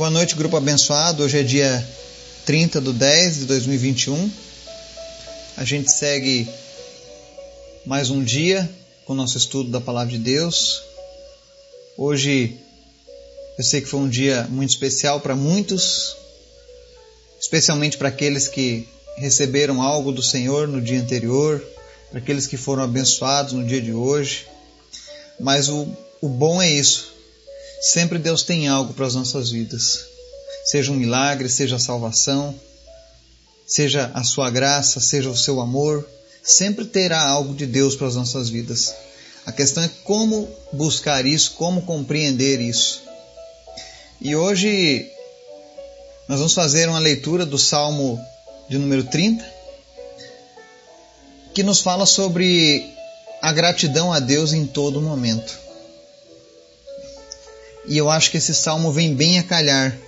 Boa noite, grupo abençoado. Hoje é dia 30 de 10 de 2021. A gente segue mais um dia com o nosso estudo da Palavra de Deus. Hoje eu sei que foi um dia muito especial para muitos, especialmente para aqueles que receberam algo do Senhor no dia anterior, para aqueles que foram abençoados no dia de hoje. Mas o, o bom é isso. Sempre Deus tem algo para as nossas vidas. Seja um milagre, seja a salvação, seja a sua graça, seja o seu amor, sempre terá algo de Deus para as nossas vidas. A questão é como buscar isso, como compreender isso. E hoje nós vamos fazer uma leitura do Salmo de número 30, que nos fala sobre a gratidão a Deus em todo momento. E eu acho que esse salmo vem bem a calhar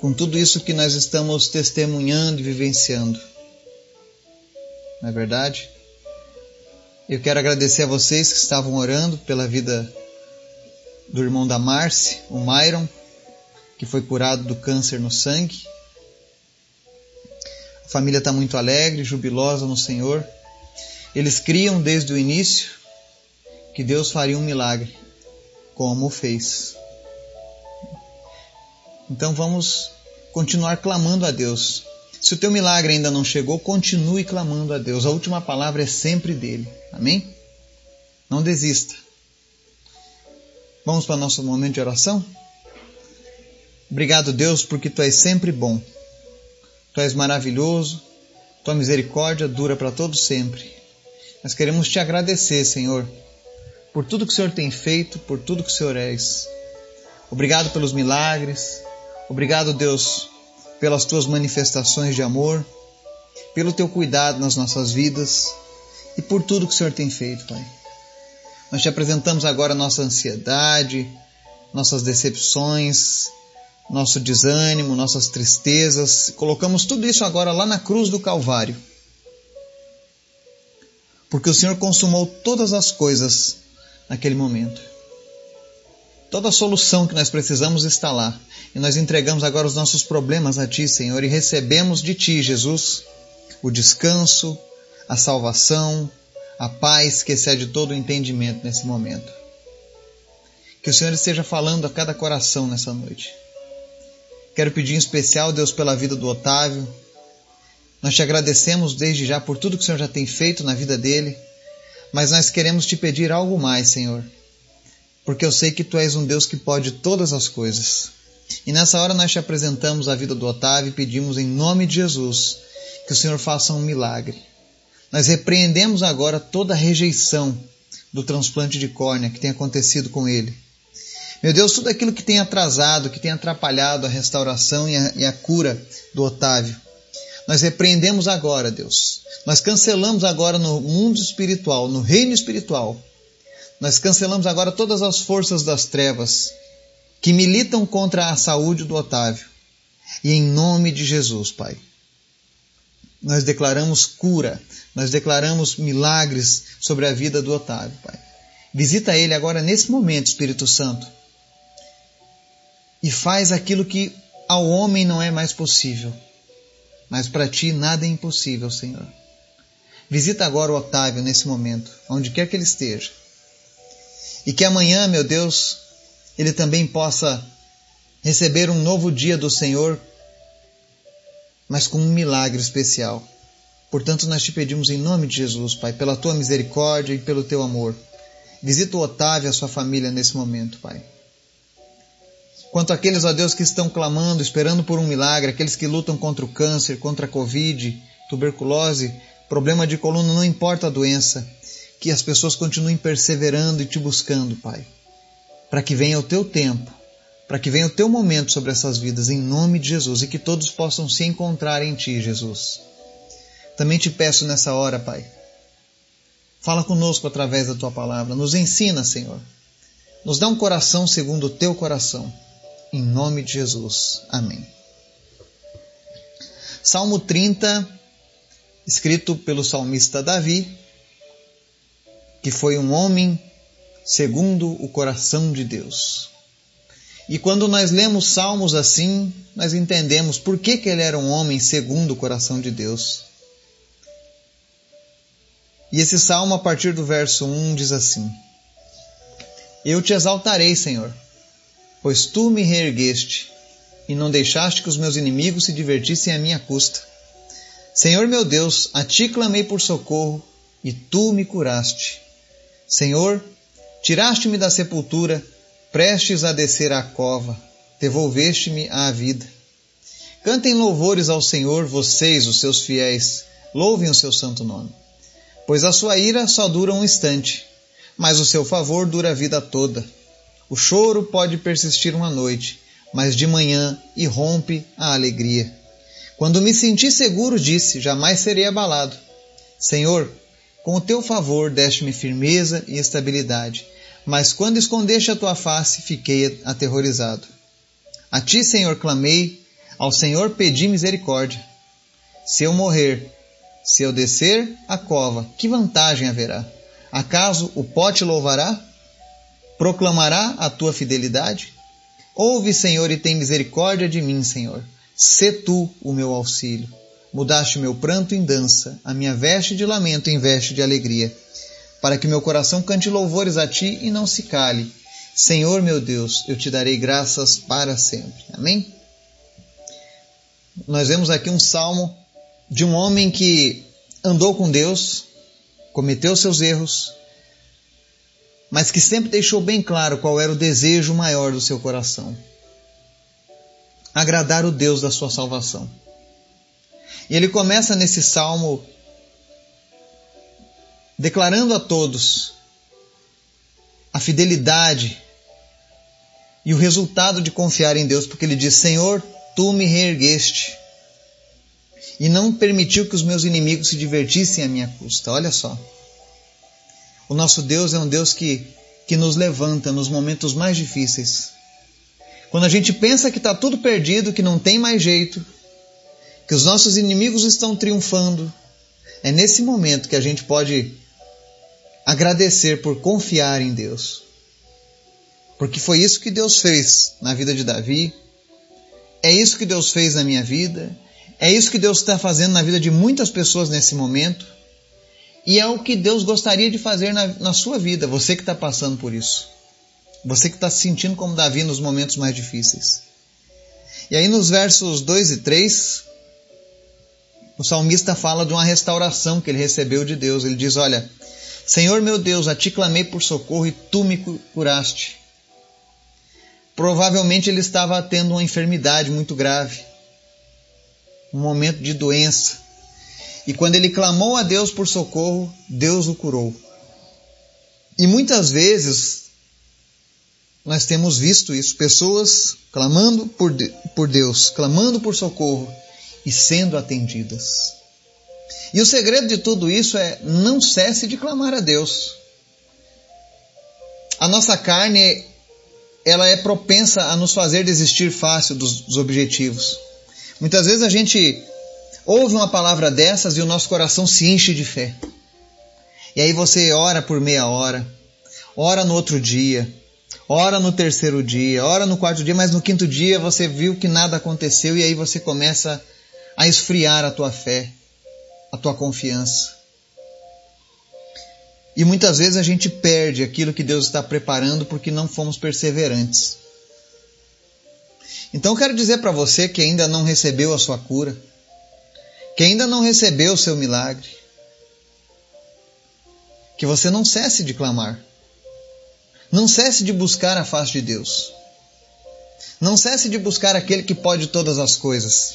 com tudo isso que nós estamos testemunhando e vivenciando. Não é verdade? Eu quero agradecer a vocês que estavam orando pela vida do irmão da Marce, o Myron, que foi curado do câncer no sangue. A família está muito alegre, jubilosa no Senhor. Eles criam desde o início que Deus faria um milagre, como fez. Então vamos continuar clamando a Deus. Se o teu milagre ainda não chegou, continue clamando a Deus. A última palavra é sempre dele. Amém? Não desista. Vamos para o nosso momento de oração? Obrigado, Deus, porque tu és sempre bom. Tu és maravilhoso. Tua misericórdia dura para todo sempre. Nós queremos te agradecer, Senhor, por tudo que o Senhor tem feito, por tudo que o Senhor és. Obrigado pelos milagres. Obrigado, Deus, pelas tuas manifestações de amor, pelo teu cuidado nas nossas vidas e por tudo que o Senhor tem feito, Pai. Nós te apresentamos agora nossa ansiedade, nossas decepções, nosso desânimo, nossas tristezas, colocamos tudo isso agora lá na cruz do Calvário. Porque o Senhor consumou todas as coisas naquele momento. Toda a solução que nós precisamos está lá. E nós entregamos agora os nossos problemas a Ti, Senhor, e recebemos de Ti, Jesus, o descanso, a salvação, a paz que excede todo o entendimento nesse momento. Que o Senhor esteja falando a cada coração nessa noite. Quero pedir em especial, Deus, pela vida do Otávio. Nós te agradecemos desde já por tudo que o Senhor já tem feito na vida dele, mas nós queremos te pedir algo mais, Senhor, porque eu sei que tu és um Deus que pode todas as coisas. E nessa hora nós te apresentamos a vida do Otávio e pedimos em nome de Jesus que o Senhor faça um milagre. Nós repreendemos agora toda a rejeição do transplante de córnea que tem acontecido com ele. Meu Deus, tudo aquilo que tem atrasado, que tem atrapalhado a restauração e a, e a cura do Otávio, nós repreendemos agora, Deus. Nós cancelamos agora no mundo espiritual, no reino espiritual. Nós cancelamos agora todas as forças das trevas que militam contra a saúde do Otávio. E em nome de Jesus, Pai, nós declaramos cura, nós declaramos milagres sobre a vida do Otávio, Pai. Visita ele agora nesse momento, Espírito Santo e faz aquilo que ao homem não é mais possível. Mas para ti nada é impossível, Senhor. Visita agora o Otávio nesse momento, onde quer que ele esteja. E que amanhã, meu Deus, ele também possa receber um novo dia do Senhor, mas com um milagre especial. Portanto, nós te pedimos em nome de Jesus, Pai, pela tua misericórdia e pelo teu amor. Visita o Otávio e a sua família nesse momento, Pai. Quanto àqueles, ó Deus, que estão clamando, esperando por um milagre, aqueles que lutam contra o câncer, contra a Covid, tuberculose, problema de coluna, não importa a doença, que as pessoas continuem perseverando e te buscando, Pai, para que venha o teu tempo, para que venha o teu momento sobre essas vidas, em nome de Jesus, e que todos possam se encontrar em Ti, Jesus. Também te peço nessa hora, Pai, fala conosco através da Tua palavra, nos ensina, Senhor, nos dá um coração segundo o Teu coração em nome de Jesus. Amém. Salmo 30, escrito pelo salmista Davi, que foi um homem segundo o coração de Deus. E quando nós lemos salmos assim, nós entendemos por que, que ele era um homem segundo o coração de Deus. E esse salmo, a partir do verso 1, diz assim: Eu te exaltarei, Senhor, pois tu me reergueste e não deixaste que os meus inimigos se divertissem à minha custa. Senhor meu Deus, a ti clamei por socorro e tu me curaste. Senhor, tiraste-me da sepultura, prestes a descer à cova, devolveste-me à vida. Cantem louvores ao Senhor, vocês, os seus fiéis, louvem o seu santo nome. Pois a sua ira só dura um instante, mas o seu favor dura a vida toda. O choro pode persistir uma noite, mas de manhã irrompe a alegria. Quando me senti seguro, disse: Jamais serei abalado. Senhor, com o teu favor deste-me firmeza e estabilidade, mas quando escondeste a tua face, fiquei aterrorizado. A ti, Senhor, clamei, ao Senhor pedi misericórdia. Se eu morrer, se eu descer a cova, que vantagem haverá? Acaso o pó te louvará? Proclamará a tua fidelidade? Ouve, Senhor, e tem misericórdia de mim, Senhor. Sê tu o meu auxílio. Mudaste meu pranto em dança, a minha veste de lamento em veste de alegria, para que meu coração cante louvores a ti e não se cale. Senhor meu Deus, eu te darei graças para sempre. Amém? Nós vemos aqui um salmo de um homem que andou com Deus, cometeu seus erros, mas que sempre deixou bem claro qual era o desejo maior do seu coração: agradar o Deus da sua salvação. E ele começa nesse salmo declarando a todos a fidelidade e o resultado de confiar em Deus, porque ele diz: Senhor, tu me reergueste e não permitiu que os meus inimigos se divertissem à minha custa. Olha só. O nosso Deus é um Deus que, que nos levanta nos momentos mais difíceis. Quando a gente pensa que está tudo perdido, que não tem mais jeito, que os nossos inimigos estão triunfando, é nesse momento que a gente pode agradecer por confiar em Deus. Porque foi isso que Deus fez na vida de Davi, é isso que Deus fez na minha vida, é isso que Deus está fazendo na vida de muitas pessoas nesse momento. E é o que Deus gostaria de fazer na, na sua vida, você que está passando por isso. Você que está se sentindo como Davi nos momentos mais difíceis. E aí nos versos 2 e 3, o salmista fala de uma restauração que ele recebeu de Deus. Ele diz: Olha, Senhor meu Deus, a ti clamei por socorro e tu me curaste. Provavelmente ele estava tendo uma enfermidade muito grave, um momento de doença. E quando ele clamou a Deus por socorro, Deus o curou. E muitas vezes nós temos visto isso, pessoas clamando por, por Deus, clamando por socorro e sendo atendidas. E o segredo de tudo isso é não cesse de clamar a Deus. A nossa carne ela é propensa a nos fazer desistir fácil dos, dos objetivos. Muitas vezes a gente ouve uma palavra dessas e o nosso coração se enche de fé. E aí você ora por meia hora, ora no outro dia, ora no terceiro dia, ora no quarto dia, mas no quinto dia você viu que nada aconteceu e aí você começa a esfriar a tua fé, a tua confiança. E muitas vezes a gente perde aquilo que Deus está preparando porque não fomos perseverantes. Então eu quero dizer para você que ainda não recebeu a sua cura, que ainda não recebeu o seu milagre, que você não cesse de clamar. Não cesse de buscar a face de Deus. Não cesse de buscar aquele que pode todas as coisas.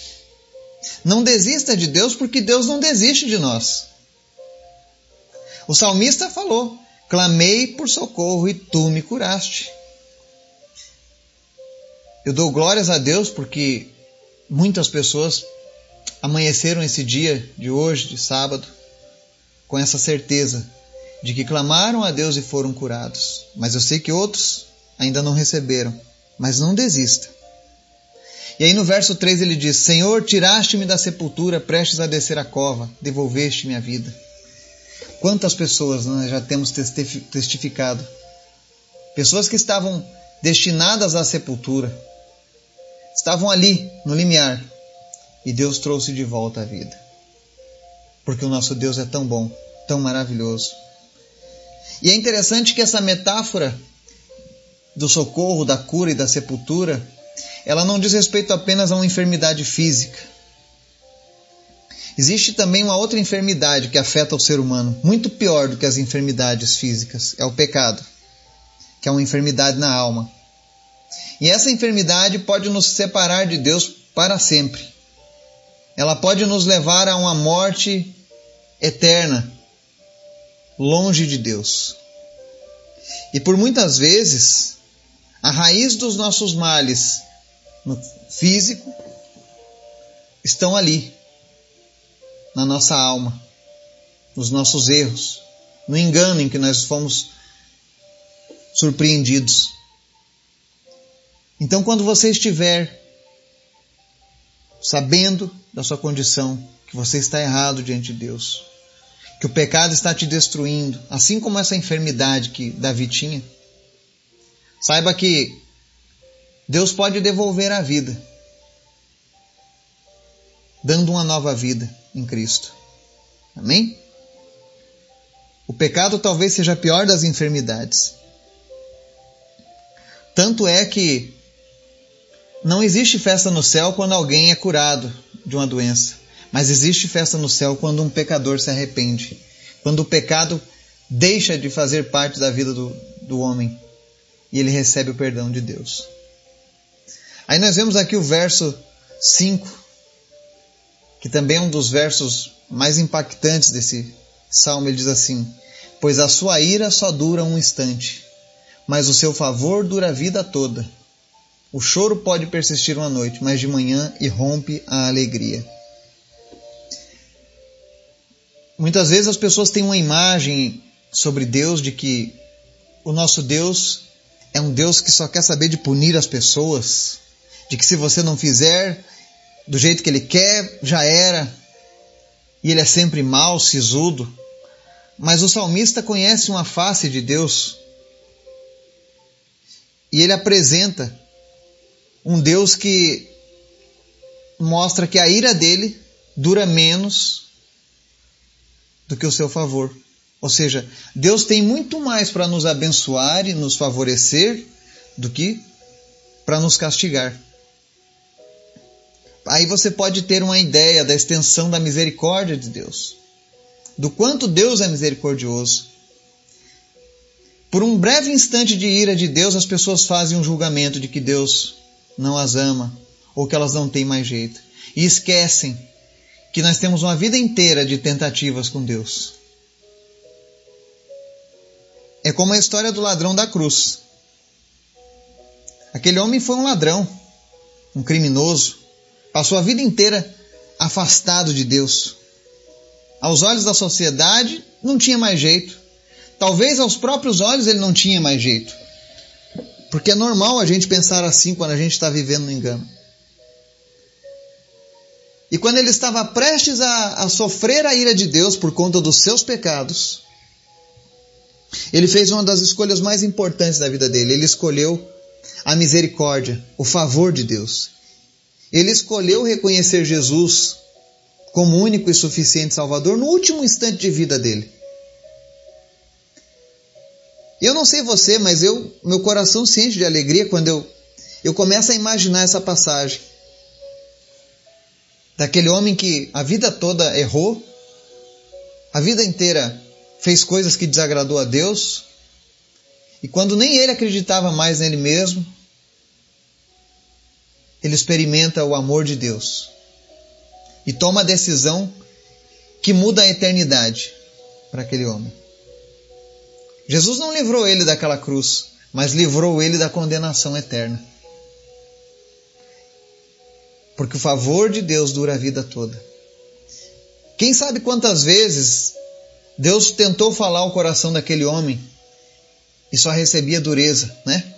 Não desista de Deus, porque Deus não desiste de nós. O salmista falou: Clamei por socorro e tu me curaste. Eu dou glórias a Deus porque muitas pessoas amanheceram esse dia de hoje, de sábado, com essa certeza de que clamaram a Deus e foram curados. Mas eu sei que outros ainda não receberam. Mas não desista. E aí no verso 3 ele diz: Senhor, tiraste-me da sepultura, prestes a descer a cova, devolveste-me a vida. Quantas pessoas nós já temos testificado? Pessoas que estavam destinadas à sepultura. Estavam ali, no limiar, e Deus trouxe de volta a vida. Porque o nosso Deus é tão bom, tão maravilhoso. E é interessante que essa metáfora do socorro, da cura e da sepultura, ela não diz respeito apenas a uma enfermidade física. Existe também uma outra enfermidade que afeta o ser humano, muito pior do que as enfermidades físicas, é o pecado, que é uma enfermidade na alma. E essa enfermidade pode nos separar de Deus para sempre. Ela pode nos levar a uma morte eterna, longe de Deus. E por muitas vezes, a raiz dos nossos males no físico estão ali, na nossa alma, nos nossos erros, no engano em que nós fomos surpreendidos. Então, quando você estiver sabendo da sua condição, que você está errado diante de Deus, que o pecado está te destruindo, assim como essa enfermidade que Davi tinha, saiba que Deus pode devolver a vida, dando uma nova vida em Cristo. Amém? O pecado talvez seja a pior das enfermidades. Tanto é que não existe festa no céu quando alguém é curado de uma doença, mas existe festa no céu quando um pecador se arrepende, quando o pecado deixa de fazer parte da vida do, do homem e ele recebe o perdão de Deus. Aí nós vemos aqui o verso 5, que também é um dos versos mais impactantes desse salmo. Ele diz assim: Pois a sua ira só dura um instante, mas o seu favor dura a vida toda. O choro pode persistir uma noite, mas de manhã irrompe a alegria. Muitas vezes as pessoas têm uma imagem sobre Deus de que o nosso Deus é um Deus que só quer saber de punir as pessoas, de que se você não fizer do jeito que ele quer, já era. E ele é sempre mau, sisudo. Mas o salmista conhece uma face de Deus. E ele apresenta um Deus que mostra que a ira dele dura menos do que o seu favor. Ou seja, Deus tem muito mais para nos abençoar e nos favorecer do que para nos castigar. Aí você pode ter uma ideia da extensão da misericórdia de Deus, do quanto Deus é misericordioso. Por um breve instante de ira de Deus, as pessoas fazem um julgamento de que Deus não as ama ou que elas não têm mais jeito e esquecem que nós temos uma vida inteira de tentativas com Deus. É como a história do ladrão da cruz. Aquele homem foi um ladrão, um criminoso, Passou a vida inteira afastado de Deus. Aos olhos da sociedade, não tinha mais jeito. Talvez aos próprios olhos ele não tinha mais jeito. Porque é normal a gente pensar assim quando a gente está vivendo no engano. E quando ele estava prestes a, a, sofrer a ira de Deus por conta dos seus pecados, ele fez uma das escolhas mais importantes da vida dele. Ele escolheu a misericórdia, o favor de Deus. Ele escolheu reconhecer Jesus como único e suficiente Salvador no último instante de vida dele. Eu não sei você, mas eu, meu coração se enche de alegria quando eu, eu começo a imaginar essa passagem. Daquele homem que a vida toda errou, a vida inteira fez coisas que desagradou a Deus, e quando nem ele acreditava mais nele mesmo, ele experimenta o amor de Deus e toma a decisão que muda a eternidade para aquele homem. Jesus não livrou ele daquela cruz, mas livrou ele da condenação eterna. Porque o favor de Deus dura a vida toda. Quem sabe quantas vezes Deus tentou falar o coração daquele homem e só recebia dureza, né?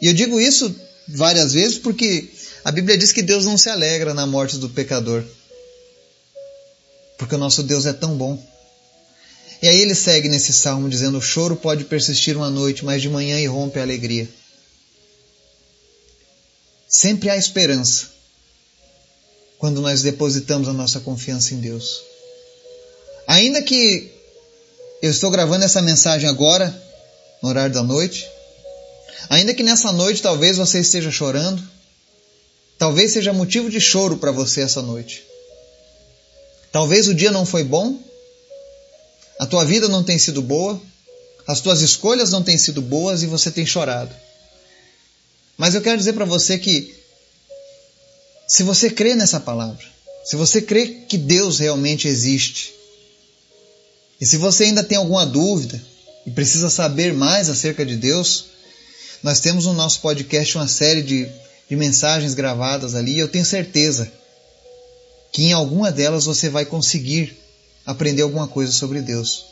E eu digo isso várias vezes porque a Bíblia diz que Deus não se alegra na morte do pecador. Porque o nosso Deus é tão bom. E aí ele segue nesse salmo dizendo: O choro pode persistir uma noite, mas de manhã irrompe a alegria. Sempre há esperança quando nós depositamos a nossa confiança em Deus. Ainda que eu estou gravando essa mensagem agora, no horário da noite, ainda que nessa noite talvez você esteja chorando, talvez seja motivo de choro para você essa noite. Talvez o dia não foi bom, a tua vida não tem sido boa, as tuas escolhas não têm sido boas e você tem chorado. Mas eu quero dizer para você que se você crê nessa palavra, se você crê que Deus realmente existe, e se você ainda tem alguma dúvida e precisa saber mais acerca de Deus, nós temos no nosso podcast uma série de, de mensagens gravadas ali, e eu tenho certeza que em alguma delas você vai conseguir aprender alguma coisa sobre Deus,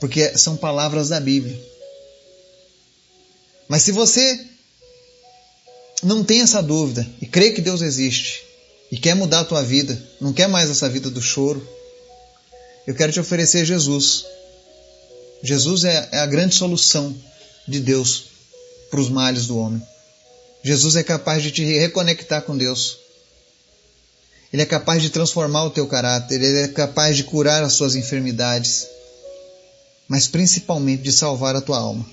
porque são palavras da Bíblia. Mas se você não tem essa dúvida e crê que Deus existe e quer mudar a tua vida, não quer mais essa vida do choro, eu quero te oferecer Jesus. Jesus é, é a grande solução de Deus para os males do homem. Jesus é capaz de te reconectar com Deus. Ele é capaz de transformar o teu caráter, ele é capaz de curar as suas enfermidades, mas principalmente de salvar a tua alma.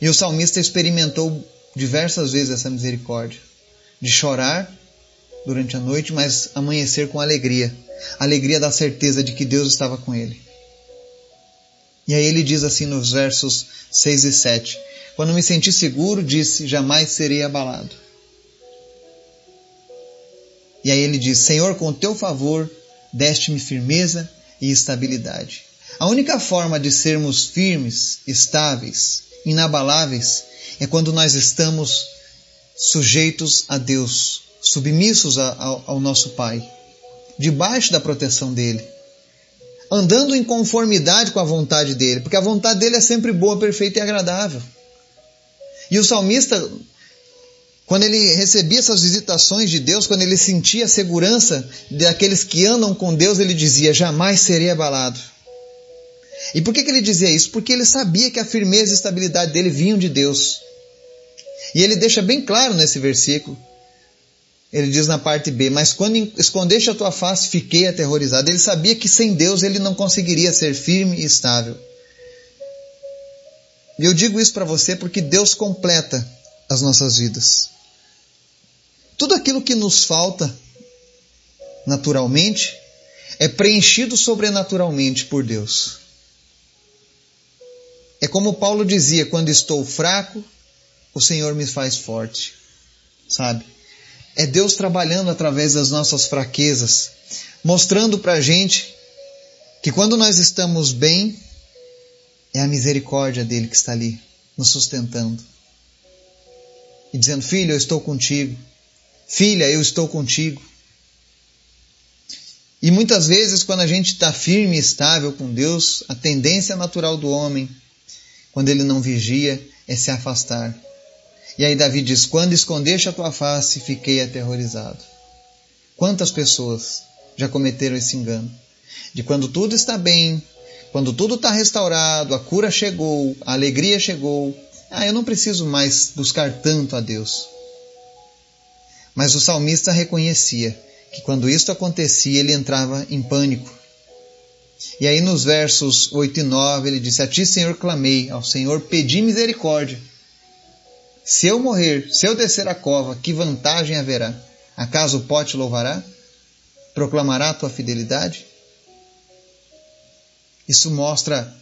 E o salmista experimentou diversas vezes essa misericórdia, de chorar durante a noite, mas amanhecer com alegria, alegria da certeza de que Deus estava com ele. E aí ele diz assim nos versos 6 e 7: Quando me senti seguro, disse: Jamais serei abalado. E aí ele diz: Senhor, com teu favor, deste-me firmeza e estabilidade. A única forma de sermos firmes, estáveis, inabaláveis é quando nós estamos sujeitos a Deus, submissos a, a, ao nosso Pai, debaixo da proteção dele, andando em conformidade com a vontade dele, porque a vontade dele é sempre boa, perfeita e agradável. E o salmista, quando ele recebia essas visitações de Deus, quando ele sentia a segurança daqueles que andam com Deus, ele dizia: Jamais serei abalado. E por que, que ele dizia isso? Porque ele sabia que a firmeza e a estabilidade dele vinham de Deus. E ele deixa bem claro nesse versículo. Ele diz na parte B: Mas quando escondeste a tua face, fiquei aterrorizado. Ele sabia que sem Deus ele não conseguiria ser firme e estável. E eu digo isso para você porque Deus completa as nossas vidas. Tudo aquilo que nos falta naturalmente é preenchido sobrenaturalmente por Deus. É como Paulo dizia: quando estou fraco, o Senhor me faz forte. Sabe? É Deus trabalhando através das nossas fraquezas, mostrando para a gente que quando nós estamos bem, é a misericórdia dele que está ali, nos sustentando. E dizendo: Filho, eu estou contigo. Filha, eu estou contigo. E muitas vezes, quando a gente está firme e estável com Deus, a tendência natural do homem quando ele não vigia, é se afastar. E aí Davi diz: Quando escondeste a tua face, fiquei aterrorizado. Quantas pessoas já cometeram esse engano? De quando tudo está bem, quando tudo está restaurado, a cura chegou, a alegria chegou, ah, eu não preciso mais buscar tanto a Deus. Mas o salmista reconhecia que quando isto acontecia, ele entrava em pânico. E aí nos versos 8 e 9 ele disse: A ti, Senhor, clamei, ao Senhor pedi misericórdia. Se eu morrer, se eu descer a cova, que vantagem haverá? Acaso o pó te louvará? Proclamará a tua fidelidade? Isso mostra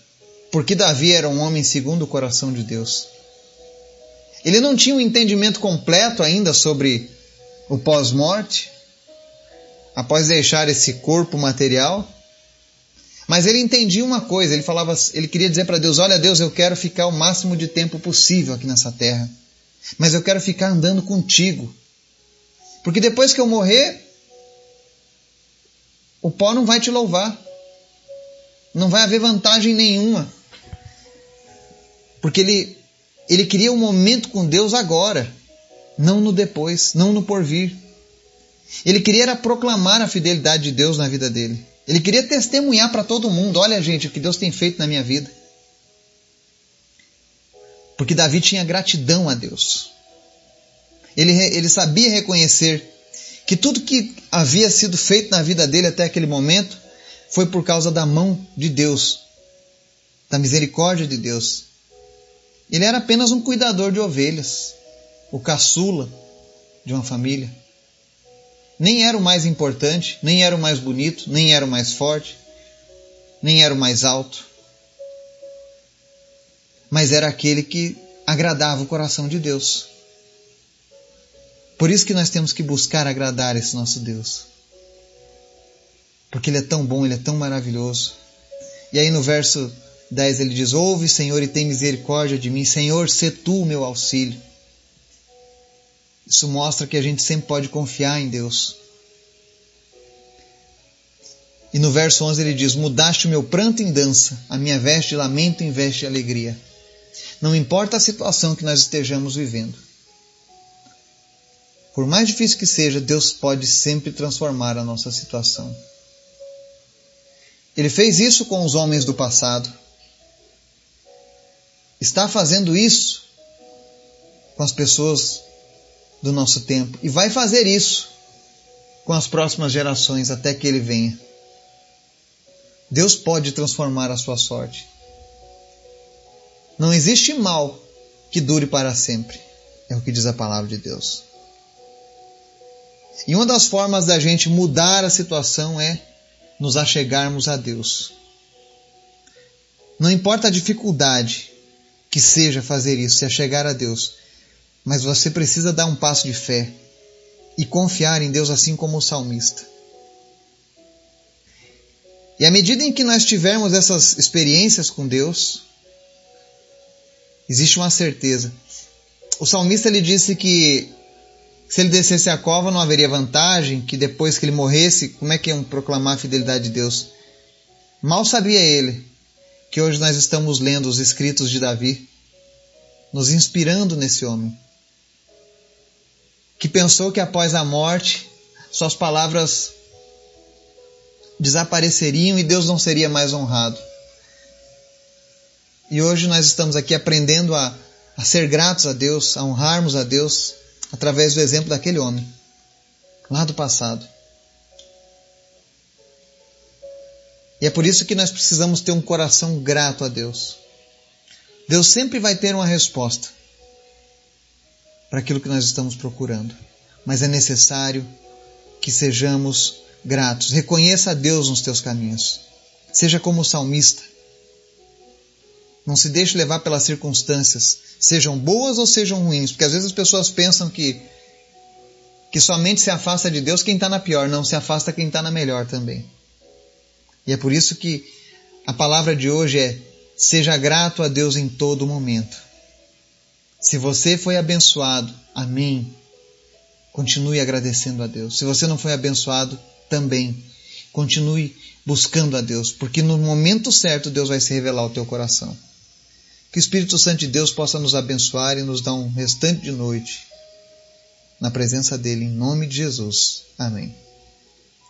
porque Davi era um homem segundo o coração de Deus. Ele não tinha um entendimento completo ainda sobre o pós-morte, após deixar esse corpo material, mas ele entendia uma coisa, ele falava, ele queria dizer para Deus: "Olha, Deus, eu quero ficar o máximo de tempo possível aqui nessa terra, mas eu quero ficar andando contigo. Porque depois que eu morrer, o pó não vai te louvar. Não vai haver vantagem nenhuma. Porque ele ele queria um momento com Deus agora, não no depois, não no porvir. Ele queria proclamar a fidelidade de Deus na vida dele. Ele queria testemunhar para todo mundo: olha, gente, o que Deus tem feito na minha vida. Porque Davi tinha gratidão a Deus. Ele, ele sabia reconhecer que tudo que havia sido feito na vida dele até aquele momento foi por causa da mão de Deus, da misericórdia de Deus. Ele era apenas um cuidador de ovelhas, o caçula de uma família. Nem era o mais importante, nem era o mais bonito, nem era o mais forte, nem era o mais alto. Mas era aquele que agradava o coração de Deus. Por isso que nós temos que buscar agradar esse nosso Deus. Porque Ele é tão bom, Ele é tão maravilhoso. E aí no verso 10 ele diz: Ouve, Senhor, e tem misericórdia de mim. Senhor, sê tu o meu auxílio. Isso mostra que a gente sempre pode confiar em Deus. E no verso 11 ele diz: Mudaste o meu pranto em dança, a minha veste de lamento em veste de alegria. Não importa a situação que nós estejamos vivendo. Por mais difícil que seja, Deus pode sempre transformar a nossa situação. Ele fez isso com os homens do passado. Está fazendo isso com as pessoas do nosso tempo e vai fazer isso com as próximas gerações até que ele venha. Deus pode transformar a sua sorte. Não existe mal que dure para sempre, é o que diz a palavra de Deus. E uma das formas da gente mudar a situação é nos achegarmos a Deus. Não importa a dificuldade que seja fazer isso, se achegar a Deus, mas você precisa dar um passo de fé e confiar em Deus assim como o salmista. E à medida em que nós tivermos essas experiências com Deus, existe uma certeza. O salmista ele disse que se ele descesse a cova não haveria vantagem, que depois que ele morresse, como é que iam proclamar a fidelidade de Deus? Mal sabia ele que hoje nós estamos lendo os escritos de Davi, nos inspirando nesse homem que pensou que após a morte suas palavras desapareceriam e Deus não seria mais honrado. E hoje nós estamos aqui aprendendo a, a ser gratos a Deus, a honrarmos a Deus através do exemplo daquele homem, lá do passado. E é por isso que nós precisamos ter um coração grato a Deus. Deus sempre vai ter uma resposta para aquilo que nós estamos procurando. Mas é necessário que sejamos gratos. Reconheça a Deus nos teus caminhos. Seja como o salmista. Não se deixe levar pelas circunstâncias, sejam boas ou sejam ruins, porque às vezes as pessoas pensam que que somente se afasta de Deus quem está na pior, não se afasta quem está na melhor também. E é por isso que a palavra de hoje é: seja grato a Deus em todo momento. Se você foi abençoado, amém. Continue agradecendo a Deus. Se você não foi abençoado, também. Continue buscando a Deus, porque no momento certo Deus vai se revelar ao teu coração. Que o Espírito Santo de Deus possa nos abençoar e nos dar um restante de noite na presença dele, em nome de Jesus. Amém.